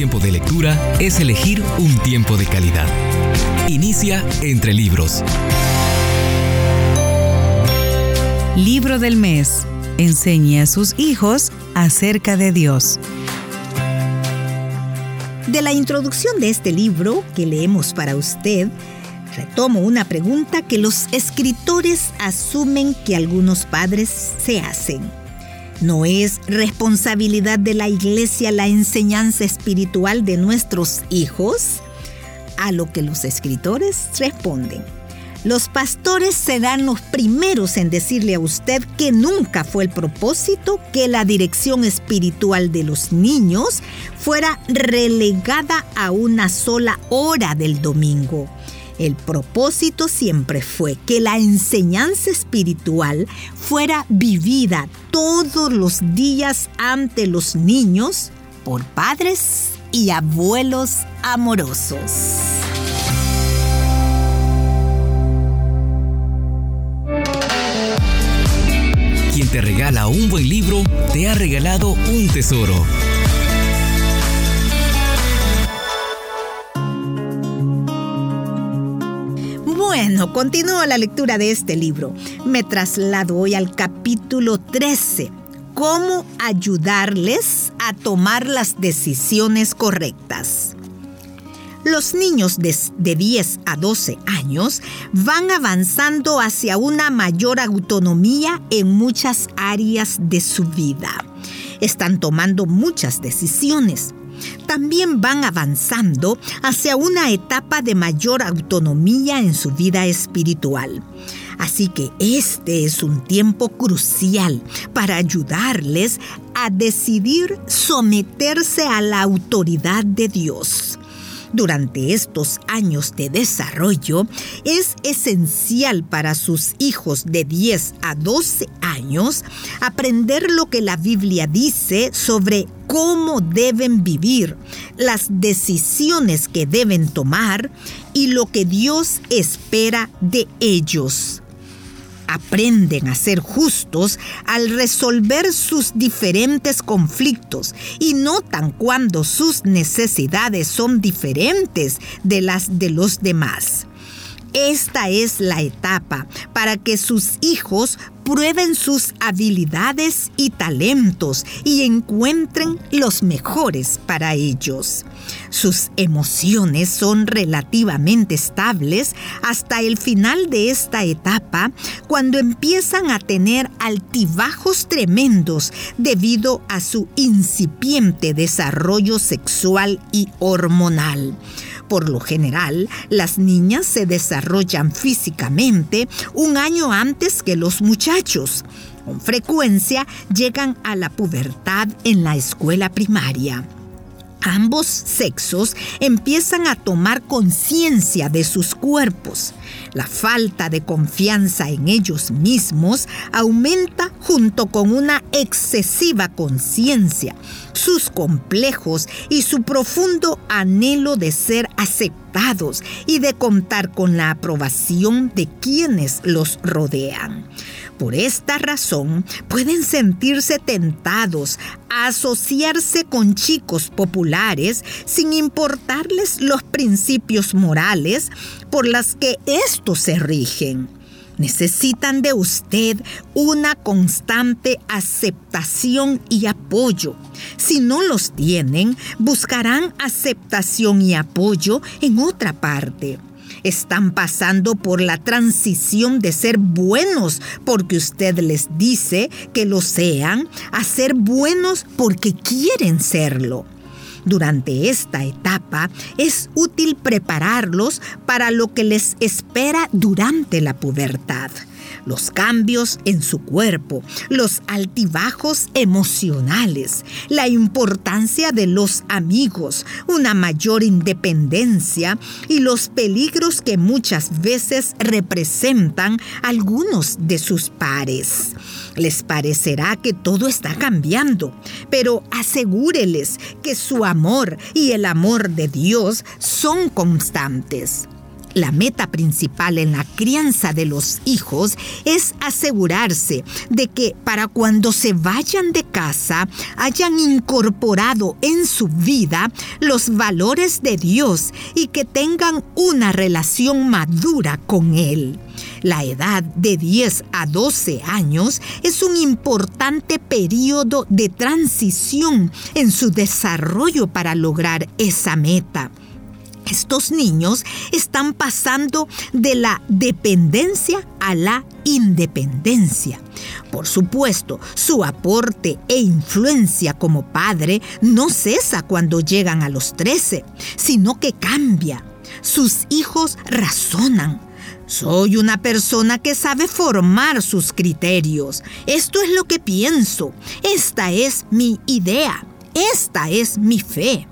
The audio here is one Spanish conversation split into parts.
tiempo de lectura es elegir un tiempo de calidad. Inicia entre libros. Libro del mes. Enseñe a sus hijos acerca de Dios. De la introducción de este libro que leemos para usted, retomo una pregunta que los escritores asumen que algunos padres se hacen. ¿No es responsabilidad de la iglesia la enseñanza espiritual de nuestros hijos? A lo que los escritores responden. Los pastores serán los primeros en decirle a usted que nunca fue el propósito que la dirección espiritual de los niños fuera relegada a una sola hora del domingo. El propósito siempre fue que la enseñanza espiritual fuera vivida todos los días ante los niños por padres y abuelos amorosos. Quien te regala un buen libro, te ha regalado un tesoro. Bueno, continúo la lectura de este libro. Me traslado hoy al capítulo 13. ¿Cómo ayudarles a tomar las decisiones correctas? Los niños de, de, 10 a 12 años van avanzando hacia una mayor autonomía en muchas áreas de su vida. Están tomando muchas decisiones también van avanzando hacia una etapa de mayor autonomía en su vida espiritual. Así que este es un tiempo crucial para ayudarles a decidir someterse a la autoridad de Dios durante estos años de desarrollo es esencial para sus hijos de 10 a 12 años aprender lo que la Biblia dice sobre cómo deben vivir, las decisiones que deben tomar y lo que Dios espera de ellos aprenden a ser justos al resolver sus diferentes conflictos y notan cuando sus necesidades son diferentes de las de los demás. Esta es la etapa para que sus hijos prueben sus habilidades y talentos y encuentren los mejores para ellos. Sus emociones son relativamente estables hasta el final de esta etapa, cuando empiezan a tener altibajos tremendos debido a su incipiente desarrollo sexual y hormonal. Por lo general, las niñas se desarrollan físicamente un año antes que los muchachos. Con frecuencia llegan a la pubertad en la escuela primaria. Ambos sexos empiezan a tomar conciencia de sus cuerpos. La falta de confianza en ellos mismos aumenta junto con una excesiva conciencia, sus complejos y su profundo anhelo de ser aceptados y de contar con la aprobación de quienes los rodean. Por esta razón, pueden sentirse tentados a asociarse con chicos populares sin importarles los principios morales por las que estos se rigen. Necesitan de usted una constante aceptación y apoyo. Si no los tienen, buscarán aceptación y apoyo en otra parte están pasando por la transición de ser buenos porque usted les dice que lo sean a ser buenos porque quieren serlo. Durante esta etapa es útil prepararlos para lo que les espera durante la pubertad los cambios en su cuerpo, los altibajos emocionales, la importancia de los amigos, una mayor independencia y los peligros que muchas veces representan algunos de sus pares. Les parecerá que todo está cambiando, pero asegúreles que su amor y el amor de Dios son constantes. La meta principal en la crianza de los hijos es asegurarse de que para cuando se vayan de casa hayan incorporado en su vida los valores de Dios y que tengan una relación madura con Él. La edad de 10 a 12 años es un importante periodo de transición en su desarrollo para lograr esa meta. Estos niños están pasando de la dependencia a la independencia. Por supuesto, su aporte e influencia como padre no cesa cuando llegan a los 13, sino que cambia. Sus hijos razonan, soy una persona que sabe formar sus criterios. Esto es lo que pienso. Esta es mi idea. Esta es mi fe.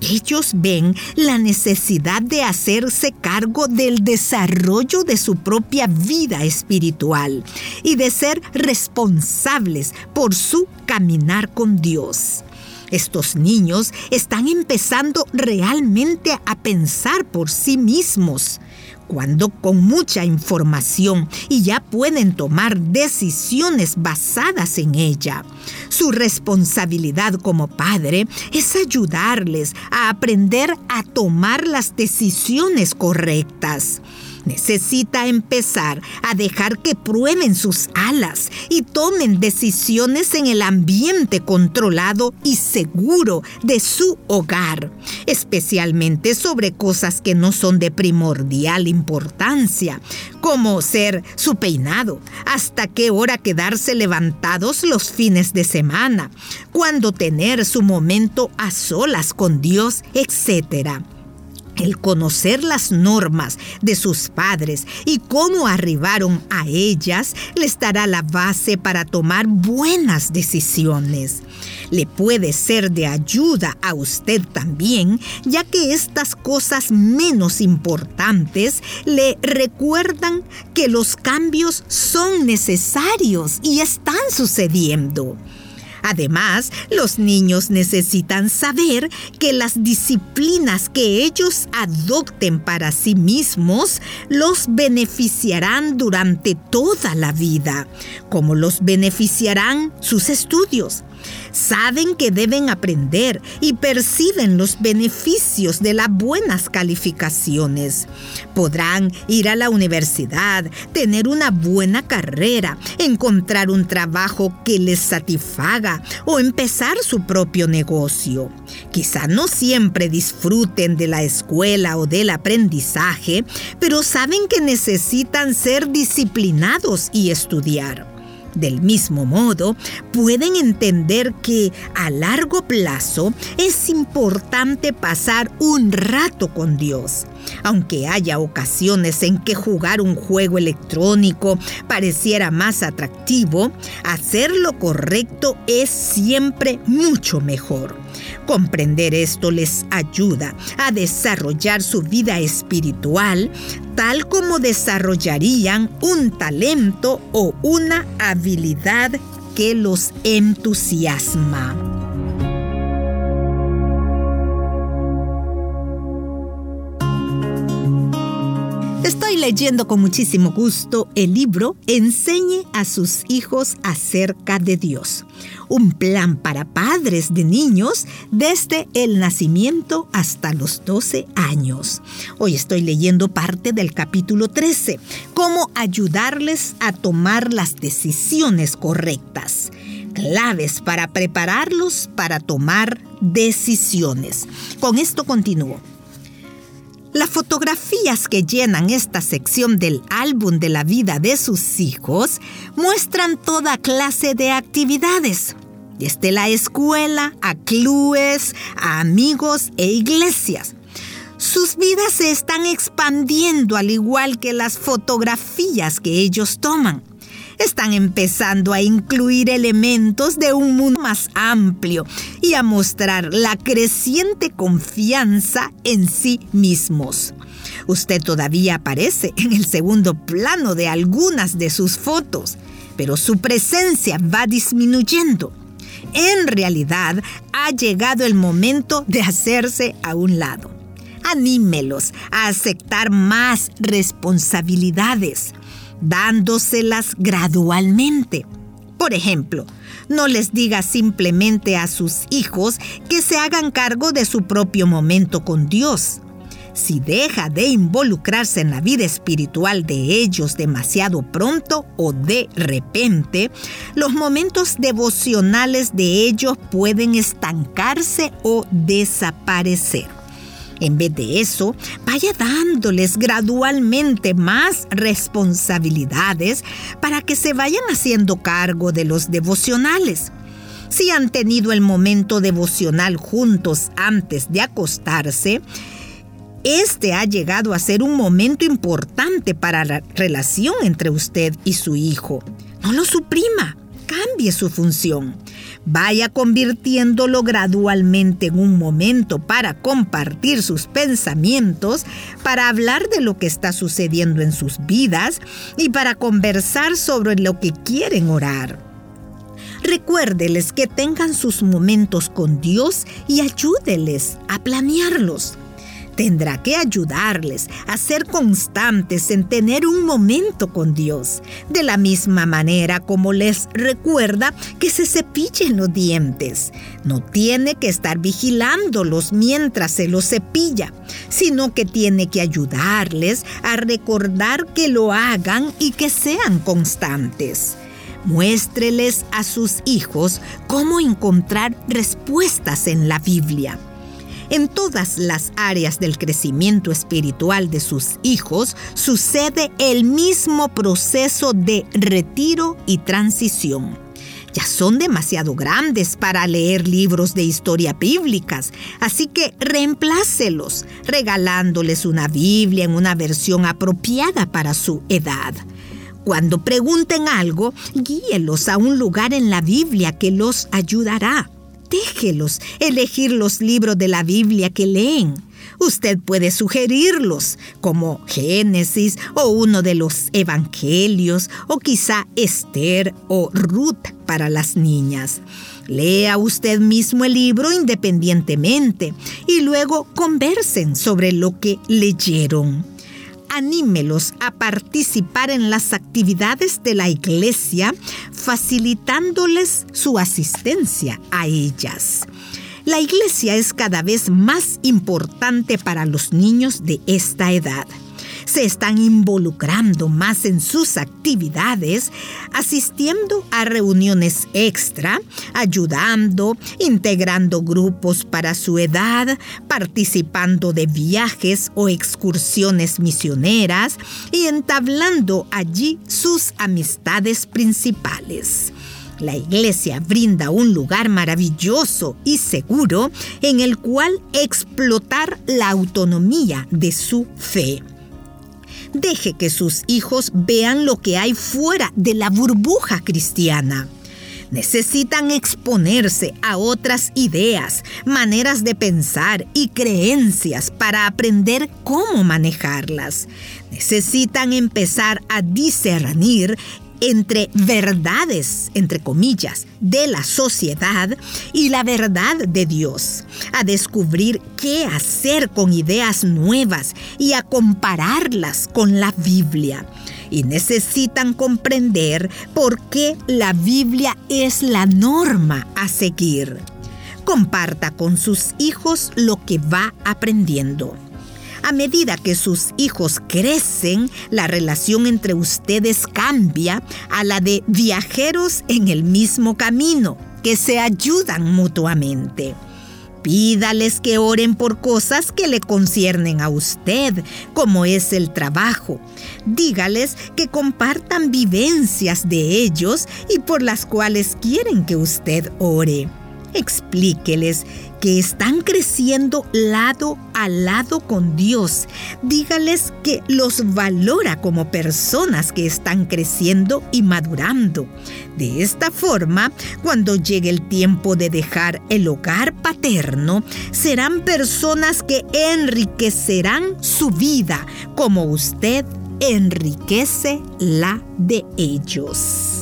Ellos ven la necesidad de hacerse cargo del desarrollo de su propia vida espiritual y de ser responsables por su caminar con Dios. Estos niños están empezando realmente a pensar por sí mismos cuando con mucha información y ya pueden tomar decisiones basadas en ella. Su responsabilidad como padre es ayudarles a aprender a tomar las decisiones correctas necesita empezar a dejar que prueben sus alas y tomen decisiones en el ambiente controlado y seguro de su hogar, especialmente sobre cosas que no son de primordial importancia, como ser su peinado, hasta qué hora quedarse levantados los fines de semana, cuándo tener su momento a solas con Dios, etc. El conocer las normas de sus padres y cómo arribaron a ellas les dará la base para tomar buenas decisiones. Le puede ser de ayuda a usted también, ya que estas cosas menos importantes le recuerdan que los cambios son necesarios y están sucediendo. Además, los niños necesitan saber que las disciplinas que ellos adopten para sí mismos los beneficiarán durante toda la vida, como los beneficiarán sus estudios. Saben que deben aprender y perciben los beneficios de las buenas calificaciones. Podrán ir a la universidad, tener una buena carrera, encontrar un trabajo que les satisfaga o empezar su propio negocio. Quizá no siempre disfruten de la escuela o del aprendizaje, pero saben que necesitan ser disciplinados y estudiar. Del mismo modo, pueden entender que a largo plazo es importante pasar un rato con Dios. Aunque haya ocasiones en que jugar un juego electrónico pareciera más atractivo, hacer lo correcto es siempre mucho mejor. Comprender esto les ayuda a desarrollar su vida espiritual tal como desarrollarían un talento o una habilidad que los entusiasma. Leyendo con muchísimo gusto el libro Enseñe a sus hijos acerca de Dios un plan para padres de niños desde el nacimiento hasta los 12 años. Hoy estoy leyendo parte del capítulo 13, cómo ayudarles a tomar las decisiones correctas claves para prepararlos para tomar decisiones. Con esto continúo. Las fotografías que llenan esta sección del álbum de la vida de sus hijos muestran toda clase de actividades, desde la escuela a clubes, a amigos e iglesias. Sus vidas se están expandiendo al igual que las fotografías que ellos toman están empezando a incluir elementos de un mundo más amplio y a mostrar la creciente confianza en sí mismos. Usted todavía aparece en el segundo plano de algunas de sus fotos, pero su presencia va disminuyendo. En realidad, ha llegado el momento de hacerse a un lado. Anímelos a aceptar más responsabilidades, dándoselas gradualmente. Por ejemplo, no les diga simplemente a sus hijos que se hagan cargo de su propio momento con Dios. Si deja de involucrarse en la vida espiritual de ellos demasiado pronto o de repente, los momentos devocionales de ellos pueden estancarse o desaparecer. En vez de eso, vaya dándoles gradualmente más responsabilidades para que se vayan haciendo cargo de los devocionales. Si han tenido el momento devocional juntos antes de acostarse, este ha llegado a ser un momento importante para la relación entre usted y su hijo. No lo suprima, cambie su función. Vaya convirtiéndolo gradualmente en un momento para compartir sus pensamientos, para hablar de lo que está sucediendo en sus vidas y para conversar sobre lo que quieren orar. Recuérdeles que tengan sus momentos con Dios y ayúdeles a planearlos tendrá que ayudarles a ser constantes en tener un momento con Dios, de la misma manera como les recuerda que se cepillen los dientes. No tiene que estar vigilándolos mientras se los cepilla, sino que tiene que ayudarles a recordar que lo hagan y que sean constantes. Muéstreles a sus hijos cómo encontrar respuestas en la Biblia. En todas las áreas del crecimiento espiritual de sus hijos sucede el mismo proceso de retiro y transición. Ya son demasiado grandes para leer libros de historia bíblicas, así que reemplácelos, regalándoles una Biblia en una versión apropiada para su edad. Cuando pregunten algo, guíelos a un lugar en la Biblia que los ayudará déjelos elegir los libros de la Biblia que leen. Usted puede sugerirlos, como Génesis o uno de los Evangelios, o quizá Esther o Ruth para las niñas. Lea usted mismo el libro independientemente y luego conversen sobre lo que leyeron anímelos a participar en las actividades de la iglesia, facilitándoles su asistencia a ellas. La iglesia es cada vez más importante para los niños de esta edad se están involucrando más en sus actividades, asistiendo a reuniones extra, ayudando, integrando grupos para su edad, participando de viajes o excursiones misioneras y entablando allí sus amistades principales. La iglesia brinda un lugar maravilloso y seguro en el cual explotar la autonomía de su fe. Deje que sus hijos vean lo que hay fuera de la burbuja cristiana. Necesitan exponerse a otras ideas, maneras de pensar y creencias para aprender cómo manejarlas. Necesitan empezar a discernir entre verdades, entre comillas, de la sociedad y la verdad de Dios, a descubrir qué hacer con ideas nuevas y a compararlas con la Biblia. Y necesitan comprender por qué la Biblia es la norma a seguir. Comparta con sus hijos lo que va aprendiendo. A medida que sus hijos crecen, la relación entre ustedes cambia a la de viajeros en el mismo camino, que se ayudan mutuamente. Pídales que oren por cosas que le conciernen a usted, como es el trabajo. Dígales que compartan vivencias de ellos y por las cuales quieren que usted ore. Explíqueles que están creciendo lado a lado con Dios. Dígales que los valora como personas que están creciendo y madurando. De esta forma, cuando llegue el tiempo de dejar el hogar paterno, serán personas que enriquecerán su vida como usted enriquece la de ellos.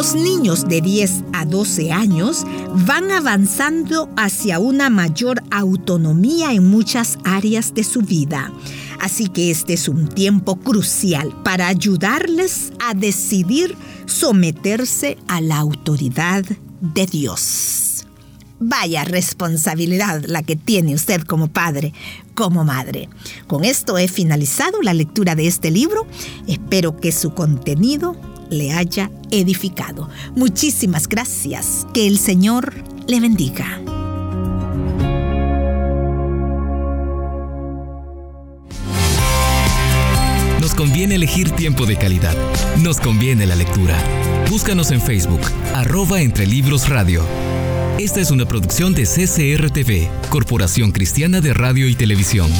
Los niños de 10 a 12 años van avanzando hacia una mayor autonomía en muchas áreas de su vida. Así que este es un tiempo crucial para ayudarles a decidir someterse a la autoridad de Dios. Vaya responsabilidad la que tiene usted como padre, como madre. Con esto he finalizado la lectura de este libro. Espero que su contenido le haya edificado. Muchísimas gracias. Que el Señor le bendiga. Nos conviene elegir tiempo de calidad. Nos conviene la lectura. Búscanos en Facebook, arroba entre libros radio. Esta es una producción de CCRTV, Corporación Cristiana de Radio y Televisión.